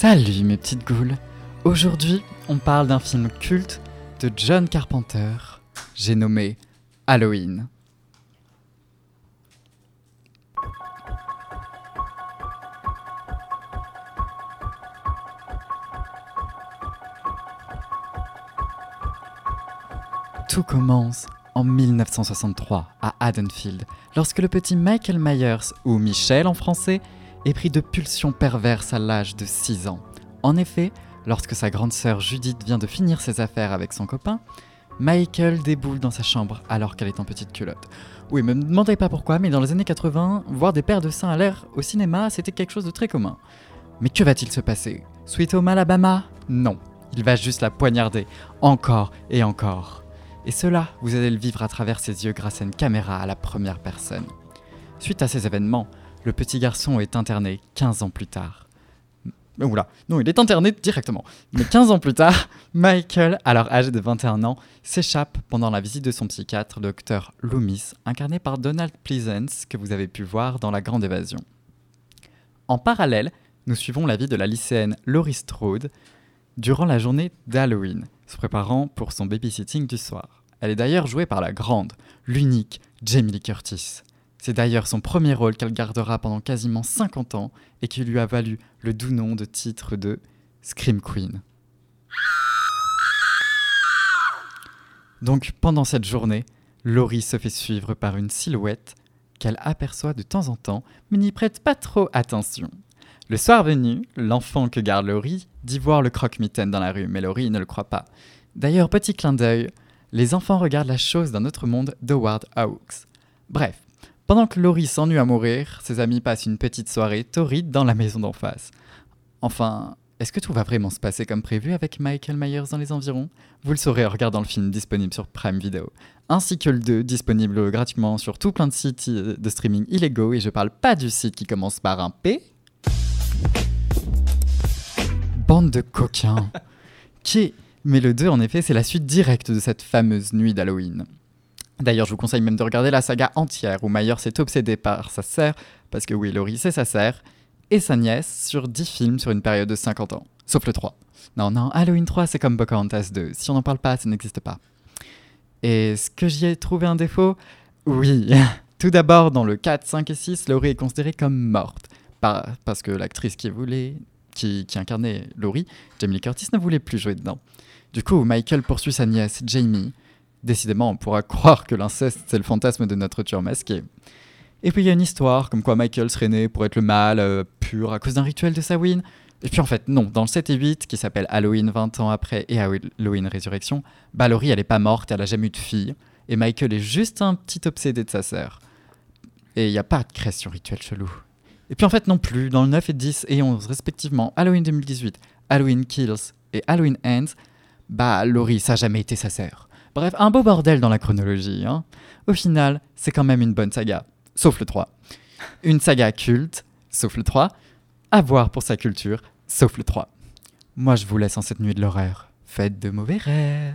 Salut mes petites goules. Aujourd'hui, on parle d'un film culte de John Carpenter. J'ai nommé Halloween. Tout commence en 1963 à Haddonfield, lorsque le petit Michael Myers, ou Michel en français, est pris de pulsions perverses à l'âge de 6 ans. En effet, lorsque sa grande sœur Judith vient de finir ses affaires avec son copain, Michael déboule dans sa chambre alors qu'elle est en petite culotte. Oui, me demandez pas pourquoi, mais dans les années 80, voir des paires de seins à l'air au cinéma, c'était quelque chose de très commun. Mais que va-t-il se passer? Sweet Home Alabama Non, il va juste la poignarder, encore et encore. Et cela, vous allez le vivre à travers ses yeux grâce à une caméra à la première personne. Suite à ces événements, le petit garçon est interné 15 ans plus tard. Oula, non, il est interné directement. Mais 15 ans plus tard, Michael, alors âgé de 21 ans, s'échappe pendant la visite de son psychiatre, docteur Loomis, incarné par Donald Pleasance, que vous avez pu voir dans La Grande Évasion. En parallèle, nous suivons la vie de la lycéenne Laurie Strode durant la journée d'Halloween, se préparant pour son babysitting du soir. Elle est d'ailleurs jouée par la grande, l'unique Jamie Lee Curtis. C'est d'ailleurs son premier rôle qu'elle gardera pendant quasiment 50 ans et qui lui a valu le doux nom de titre de Scream Queen. Donc pendant cette journée, Laurie se fait suivre par une silhouette qu'elle aperçoit de temps en temps, mais n'y prête pas trop attention. Le soir venu, l'enfant que garde Laurie dit voir le croque-mitaine dans la rue, mais Laurie ne le croit pas. D'ailleurs, petit clin d'œil, les enfants regardent la chose d'un autre monde d'Howard Hawks. Bref, pendant que Laurie s'ennuie à mourir, ses amis passent une petite soirée torride dans la maison d'en face. Enfin, est-ce que tout va vraiment se passer comme prévu avec Michael Myers dans les environs? Vous le saurez en regardant le film disponible sur Prime Video, ainsi que le 2 disponible gratuitement sur tout plein de sites de streaming illégaux, et je parle pas du site qui commence par un P. Bande de coquins. qui Mais le 2, en effet, c'est la suite directe de cette fameuse nuit d'Halloween. D'ailleurs, je vous conseille même de regarder la saga entière où Myers est obsédé par sa sœur, parce que oui, Laurie, c'est sa sœur, et sa nièce sur 10 films sur une période de 50 ans. Sauf le 3. Non, non, Halloween 3, c'est comme Pocahontas 2. Si on n'en parle pas, ça n'existe pas. Et est-ce que j'y ai trouvé un défaut? Oui. Tout d'abord, dans le 4, 5 et 6, Laurie est considérée comme morte. Par- parce que l'actrice qui voulait, qui, qui incarnait Laurie, Jamie Curtis, ne voulait plus jouer dedans. Du coup, Michael poursuit sa nièce, Jamie. Décidément, on pourra croire que l'inceste, c'est le fantasme de notre tueur masqué. Et puis il y a une histoire, comme quoi Michael serait né pour être le mal euh, pur à cause d'un rituel de Samhain. Et puis en fait, non, dans le 7 et 8, qui s'appelle Halloween 20 ans après et Halloween Résurrection, Laurie, elle est pas morte, elle a jamais eu de fille. Et Michael est juste un petit obsédé de sa sœur. Et il n'y a pas de création rituelle chelou. Et puis en fait, non plus, dans le 9 et 10 et 11, respectivement, Halloween 2018, Halloween Kills et Halloween Ends, bah Laurie, ça a jamais été sa sœur. Bref, un beau bordel dans la chronologie. Hein. Au final, c'est quand même une bonne saga, sauf le 3. Une saga culte, sauf le 3. À voir pour sa culture, sauf le 3. Moi, je vous laisse en cette nuit de l'horreur. Faites de mauvais rêves.